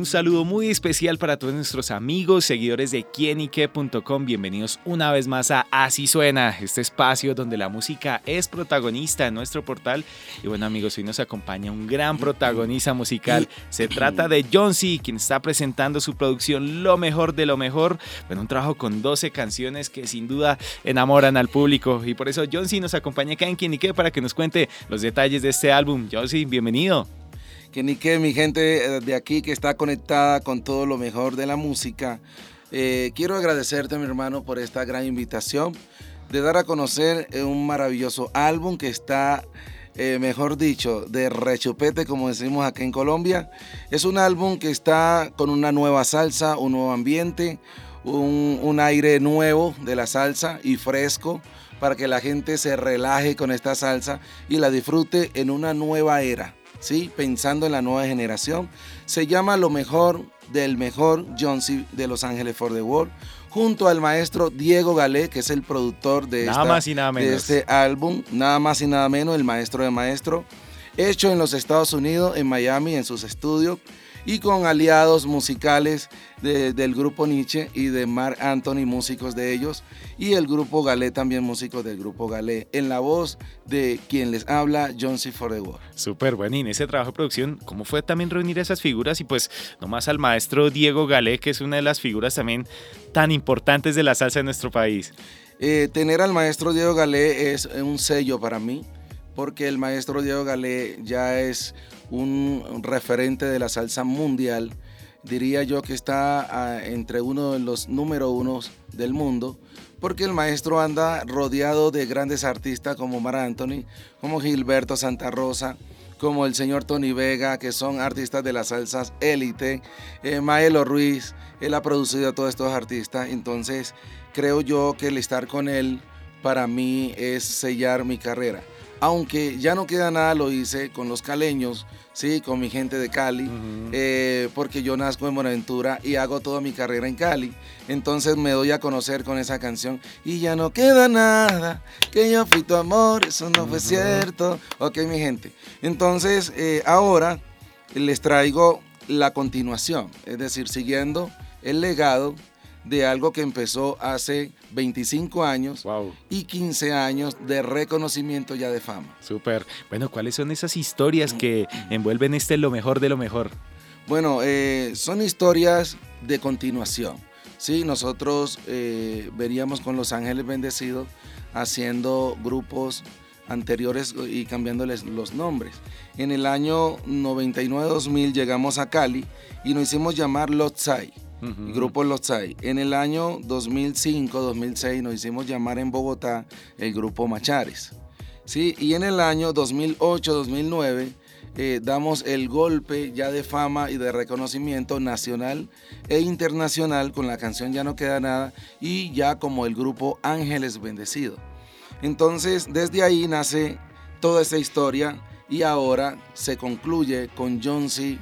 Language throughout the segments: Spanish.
Un saludo muy especial para todos nuestros amigos, seguidores de quienique.com. Bienvenidos una vez más a Así Suena, este espacio donde la música es protagonista en nuestro portal. Y bueno, amigos, hoy nos acompaña un gran protagonista musical. Se trata de John C., quien está presentando su producción Lo mejor de lo mejor. Bueno, un trabajo con 12 canciones que sin duda enamoran al público. Y por eso John C. nos acompaña acá en Quienique para que nos cuente los detalles de este álbum. John C., bienvenido que ni que mi gente eh, de aquí que está conectada con todo lo mejor de la música. Eh, quiero agradecerte, mi hermano, por esta gran invitación de dar a conocer eh, un maravilloso álbum que está, mejor dicho, de rechupete, como decimos aquí en Colombia. Es un álbum que está con una nueva salsa, un nuevo ambiente, un, un aire nuevo de la salsa y fresco para que la gente se relaje con esta salsa y la disfrute en una nueva era. ¿Sí? pensando en la nueva generación. Se llama Lo mejor del mejor John C. de Los Ángeles for the World, junto al maestro Diego Galé, que es el productor de, de este álbum, nada más y nada menos, el maestro de maestro, hecho en los Estados Unidos, en Miami, en sus estudios y con aliados musicales del grupo Nietzsche y de Mark Anthony, músicos de ellos, y el grupo Galé, también músicos del grupo Galé, en la voz de quien les habla, John C. For the World. Súper bueno, y en ese trabajo de producción, ¿cómo fue también reunir esas figuras? Y pues nomás al maestro Diego Galé, que es una de las figuras también tan importantes de la salsa en nuestro país. Eh, tener al maestro Diego Galé es un sello para mí, porque el maestro Diego Galé ya es un referente de la salsa mundial. Diría yo que está ah, entre uno de los número unos del mundo, porque el maestro anda rodeado de grandes artistas como Mar Anthony, como Gilberto Santa Rosa, como el señor Tony Vega, que son artistas de las salsas élite, eh, Maelo Ruiz, él ha producido a todos estos artistas, entonces creo yo que el estar con él para mí es sellar mi carrera. Aunque ya no queda nada, lo hice con los caleños, sí, con mi gente de Cali, eh, porque yo nazco en Buenaventura y hago toda mi carrera en Cali. Entonces me doy a conocer con esa canción y ya no queda nada, que yo fui tu amor, eso no fue cierto. Ok, mi gente. Entonces eh, ahora les traigo la continuación, es decir, siguiendo el legado de algo que empezó hace 25 años y 15 años de reconocimiento ya de fama. Súper. Bueno, ¿cuáles son esas historias que envuelven este lo mejor de lo mejor? Bueno, eh, son historias de continuación. Sí, nosotros eh, veríamos con Los Ángeles Bendecidos haciendo grupos anteriores y cambiándoles los nombres. En el año 99-2000 llegamos a Cali y nos hicimos llamar Lotzai Grupo Lotzai. En el año 2005-2006 nos hicimos llamar en Bogotá el Grupo Machares. ¿sí? Y en el año 2008-2009 eh, damos el golpe ya de fama y de reconocimiento nacional e internacional con la canción Ya no queda nada y ya como el grupo Ángeles Bendecido. Entonces desde ahí nace toda esa historia y ahora se concluye con John C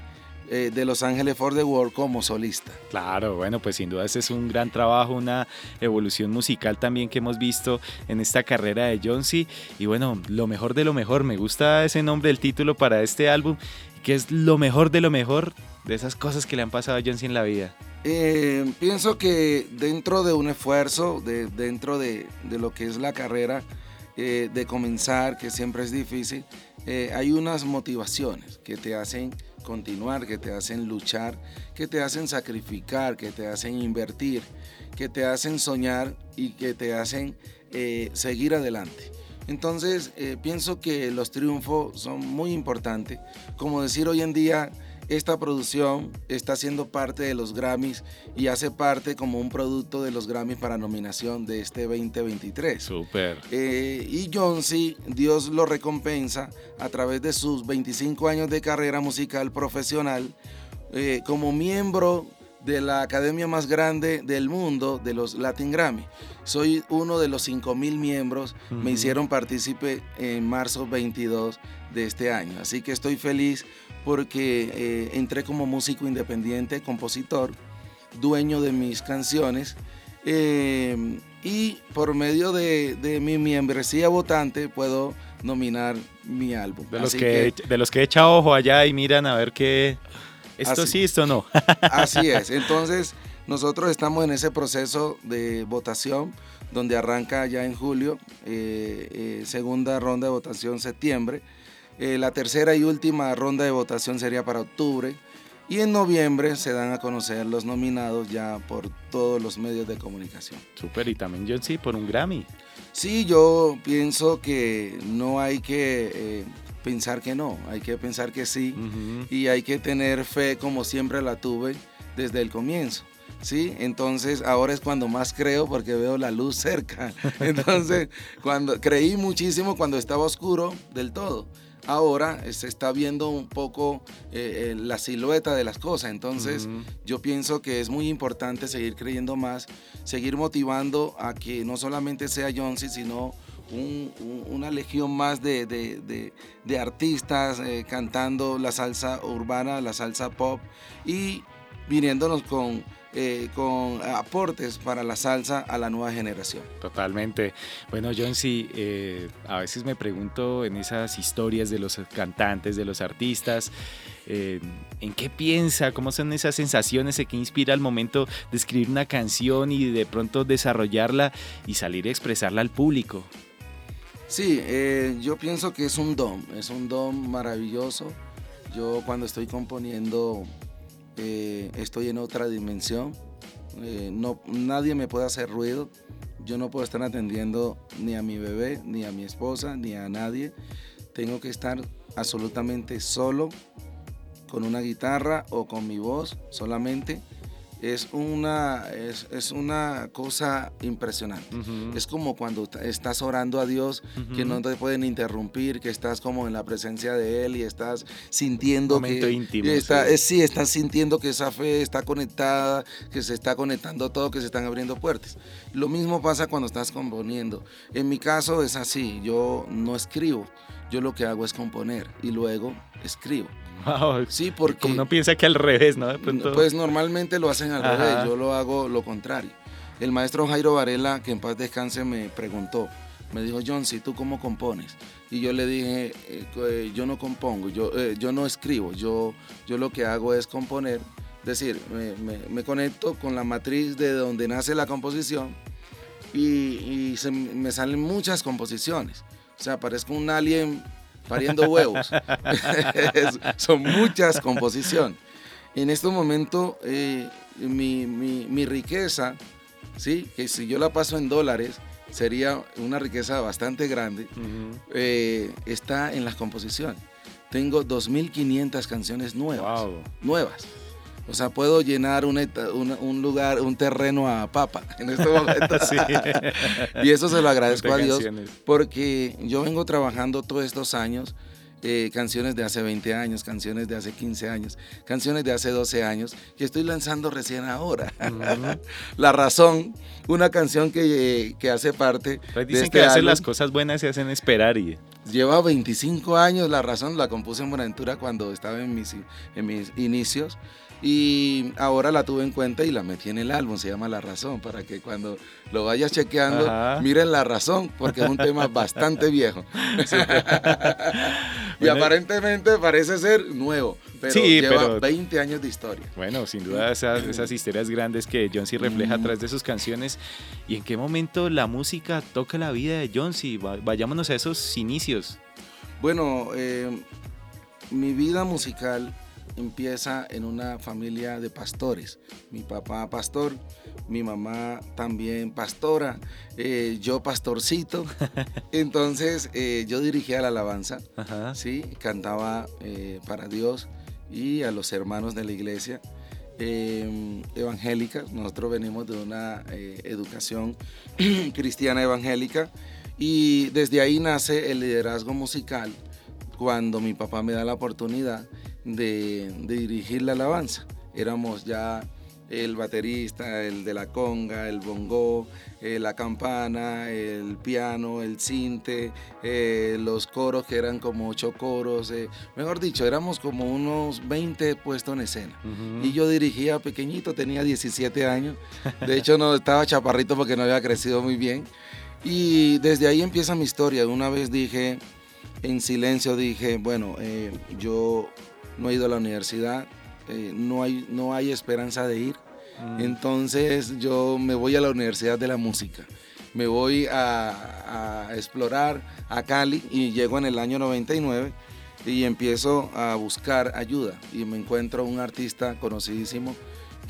eh, de Los Ángeles for the World como solista. Claro, bueno, pues sin duda ese es un gran trabajo, una evolución musical también que hemos visto en esta carrera de Jonesy. Y bueno, lo mejor de lo mejor, me gusta ese nombre del título para este álbum, que es lo mejor de lo mejor de esas cosas que le han pasado a Jonesy en la vida. Eh, pienso que dentro de un esfuerzo, de, dentro de, lo que es la carrera, eh, de comenzar, que siempre es difícil, hay unas motivaciones que te hacen continuar, que te hacen luchar, que te hacen sacrificar, que te hacen invertir, que te hacen soñar y que te hacen eh, seguir adelante. Entonces, eh, pienso que los triunfos son muy importantes. Como decir hoy en día, esta producción está siendo parte de los Grammys y hace parte como un producto de los Grammys para nominación de este 2023. Súper. Eh, y John C., Dios lo recompensa a través de sus 25 años de carrera musical profesional eh, como miembro de la academia más grande del mundo, de los Latin Grammy. Soy uno de los 5.000 miembros, me hicieron partícipe en marzo 22 de este año. Así que estoy feliz porque eh, entré como músico independiente, compositor, dueño de mis canciones. Eh, y por medio de, mi membresía votante puedo nominar mi álbum. De los, que, de los que echa ojo allá y miran a ver qué... Esto sí, esto no. Así es. Entonces, nosotros estamos en ese proceso de votación donde arranca ya en julio, eh, eh, segunda ronda de votación septiembre. Eh, la tercera y última ronda de votación sería para octubre. Y en noviembre se dan a conocer los nominados ya por todos los medios de comunicación. Súper, y también John sí, por un Grammy. Sí, yo pienso que no hay que pensar que no, hay que pensar que sí y hay que tener fe como siempre la tuve desde el comienzo. ¿sí? Entonces ahora es cuando más creo porque veo la luz cerca. Entonces, cuando creí muchísimo cuando estaba oscuro del todo. Ahora se está viendo un poco eh, eh, la silueta de las cosas. Entonces, yo pienso que es muy importante seguir creyendo más, seguir motivando a que no solamente sea Jonesy, sino una legión más de, artistas eh, cantando la salsa urbana, la salsa pop y viniéndonos con eh, con aportes para la salsa a la nueva generación. Totalmente. Bueno, John, sí, eh, a veces me pregunto en esas historias de los cantantes, de los artistas, eh, ¿en qué piensa? ¿Cómo son esas sensaciones que inspira al momento de escribir una canción y de pronto desarrollarla y salir a expresarla al público? Sí, yo pienso que es un don, es un don maravilloso. Yo cuando estoy componiendo eh, estoy en otra dimensión, eh, no, nadie me puede hacer ruido, yo no puedo estar atendiendo ni a mi bebé, ni a mi esposa, ni a nadie, tengo que estar absolutamente solo con una guitarra o con mi voz solamente es una, es, una cosa impresionante. Es como cuando estás orando a Dios, que no te pueden interrumpir, que estás como en la presencia de Él y estás sintiendo que... íntimo. Está, sí. estás sintiendo que esa fe está conectada, que se está conectando todo, que se están abriendo puertas. Lo mismo pasa cuando estás componiendo. En mi caso es así, yo no escribo, yo lo que hago es componer y luego escribo. Sí, porque... Como uno piensa que al revés, ¿no? Pues normalmente lo hacen al revés, yo lo hago lo contrario. El maestro Jairo Varela, que en paz descanse, me preguntó, me dijo, John, si tú cómo compones? Y yo le dije, eh, eh, yo no compongo, yo, eh, yo no escribo, yo, yo lo que hago es componer, es decir, me, conecto con la matriz de donde nace la composición y, me salen muchas composiciones. O sea, parezco un alien pariendo huevos. Son muchas composiciones. En este momento, eh, mi, riqueza, ¿sí? que si yo la paso en dólares, sería una riqueza bastante grande, eh, está en las composiciones. Tengo 2.500 canciones nuevas. Nuevas. O sea, puedo llenar un, lugar, un terreno a papa en este momento. y eso se lo agradezco a Dios porque yo vengo trabajando todos estos años. Eh, canciones de hace 20 años, canciones de hace 15 años, canciones de hace 12 años, que estoy lanzando recién ahora. La razón, una canción que, que hace parte... Pues dicen este que hacen las cosas buenas se hacen esperar y... Lleva 25 años, la razón la compuse en Buenaventura cuando estaba en mis, en mis inicios. Y ahora la tuve en cuenta y la metí en el álbum, se llama La Razón, para que cuando lo vayas chequeando, miren La Razón, porque es un tema bastante viejo. y aparentemente parece ser nuevo, pero lleva 20 años de historia. Bueno, sin duda esas, esas historias grandes que John C. refleja a través de sus canciones. ¿Y en qué momento la música toca la vida de John C.? Vayámonos a esos inicios. Bueno, eh, mi vida musical empieza en una familia de pastores. Mi papá pastor, mi mamá también pastora, eh, yo pastorcito. Entonces eh, yo dirigía la alabanza, ¿sí? cantaba eh, para Dios y a los hermanos de la iglesia. Em, evangélica, nosotros venimos de una educación cristiana evangélica y desde ahí nace el liderazgo musical cuando mi papá me da la oportunidad de, dirigir la alabanza. Éramos ya el baterista, el de la conga, el bongo, eh, la campana, el piano, el cinte, eh, los coros que eran como ocho coros, eh, mejor dicho, éramos como unos 20 puestos en escena. Y yo dirigía pequeñito, tenía 17 años, de hecho no estaba chaparrito porque no había crecido muy bien. Y desde ahí empieza mi historia. Una vez dije, en silencio dije, bueno, yo no he ido a la universidad, no, hay, no hay esperanza de ir Mm. Entonces yo me voy a la Universidad de la Música. Me voy a, explorar a Cali y llego en el año 99 y empiezo a buscar ayuda y me encuentro un artista conocidísimo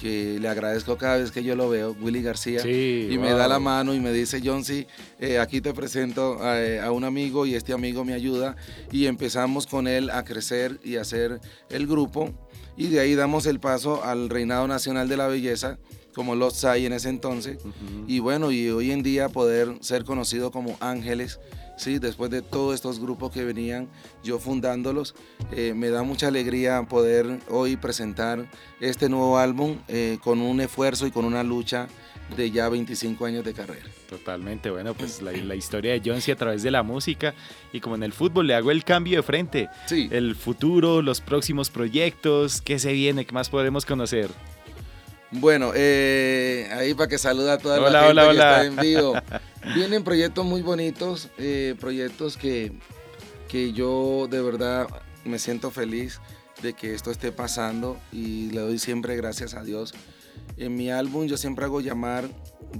que le agradezco cada vez que yo lo veo, Willy García, y me da la mano y me dice, John, sí, eh, aquí te presento a, a, un amigo y este amigo me ayuda y empezamos con él a crecer y a hacer el grupo y de ahí damos el paso al Reinado Nacional de la Belleza, como Los Sai en ese entonces, y bueno, y hoy en día poder ser conocido como Ángeles, ¿sí? después de todos estos grupos que venían, yo fundándolos, eh, me da mucha alegría poder hoy presentar este nuevo álbum eh, con un esfuerzo y con una lucha de ya 25 años de carrera. Totalmente, bueno, pues la, historia de John a través de la música y como en el fútbol le hago el cambio de frente. Sí. El futuro, los próximos proyectos, ¿qué se viene? ¿Qué más podemos conocer? Bueno, eh, ahí para que saluda a toda la gente que está en vivo. Vienen proyectos muy bonitos, eh, proyectos que, que yo de verdad me siento feliz de que esto esté pasando y le doy siempre gracias a Dios en mi álbum yo siempre hago llamar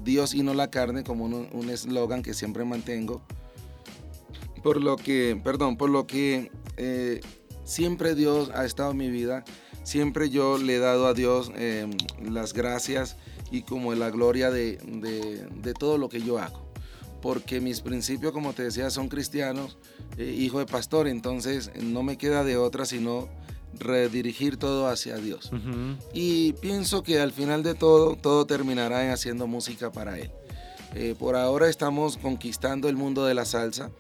Dios y no la carne como un eslogan que siempre mantengo. Por lo que, perdón, por lo que eh, siempre Dios ha estado en mi vida. Siempre yo le he dado a Dios em, las gracias y como la gloria de, de, todo lo que yo hago. Porque mis principios, como te decía, son cristianos, eh, hijo de pastor, entonces no me queda de otra sino redirigir todo hacia Dios. Y pienso que al final de todo, todo terminará en haciendo música para Él. Eh, por ahora estamos conquistando el mundo de la salsa,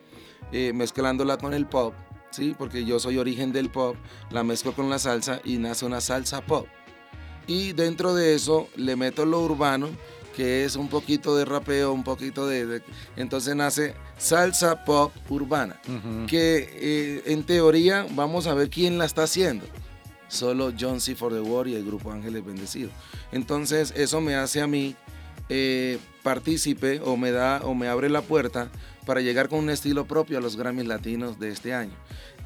eh, mezclándola con el pop, ¿sí? porque yo soy origen del pop, la mezclo con la salsa y nace una salsa pop. Y dentro de eso le meto lo urbano que es un poquito de rapeo, un poquito de... entonces nace salsa pop urbana, que eh, en teoría vamos a ver quién la está haciendo. Solo John C. For the War y el grupo Ángeles Bendecidos. Entonces eso me hace a mí eh, partícipe o me da o me abre la puerta para llegar con un estilo propio a los Grammys latinos de este año.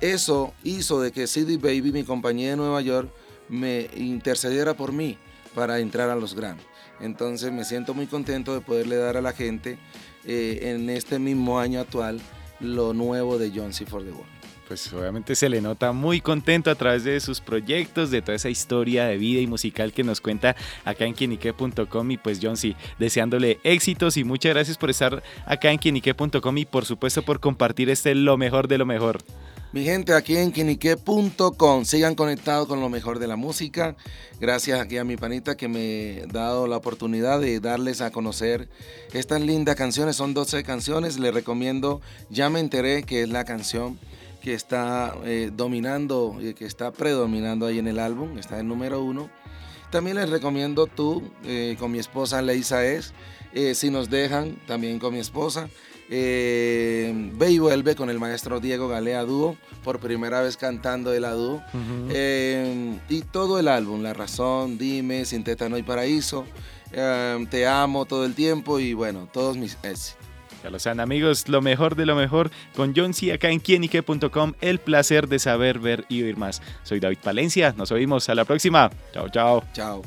Eso hizo de que CD Baby, mi compañía de Nueva York, me intercediera por mí para entrar a los Grammys. Entonces me siento muy contento de poderle dar a la gente eh, en este mismo año actual lo nuevo de John C. for the World. Pues obviamente se le nota muy contento a través de sus proyectos, de toda esa historia de vida y musical que nos cuenta acá en quienique.com y pues John C, deseándole éxitos y muchas gracias por estar acá en quienique.com y por supuesto por compartir este lo mejor de lo mejor. Mi gente, aquí en quinique.com, sigan conectados con lo mejor de la música. Gracias aquí a mi panita que me ha dado la oportunidad de darles a conocer estas lindas canciones. Son 12 canciones. Les recomiendo Ya me enteré, que es la canción que está eh, dominando y que está predominando ahí en el álbum. Está en número uno. También les recomiendo tú, eh, con mi esposa Leisa Es, eh, si nos dejan, también con mi esposa. Eh, Ve y vuelve con el maestro Diego Galea Dúo, por primera vez cantando el dúo. Eh, y todo el álbum, La Razón, Dime, Sin Tétano y Paraíso, eh, Te Amo todo el tiempo y bueno, todos mis éxitos. Ya lo saben amigos, lo mejor de lo mejor con John C. acá en quienique.com, el placer de saber, ver y oír más. Soy David Palencia, nos oímos a la próxima. Chao, chao. Chao.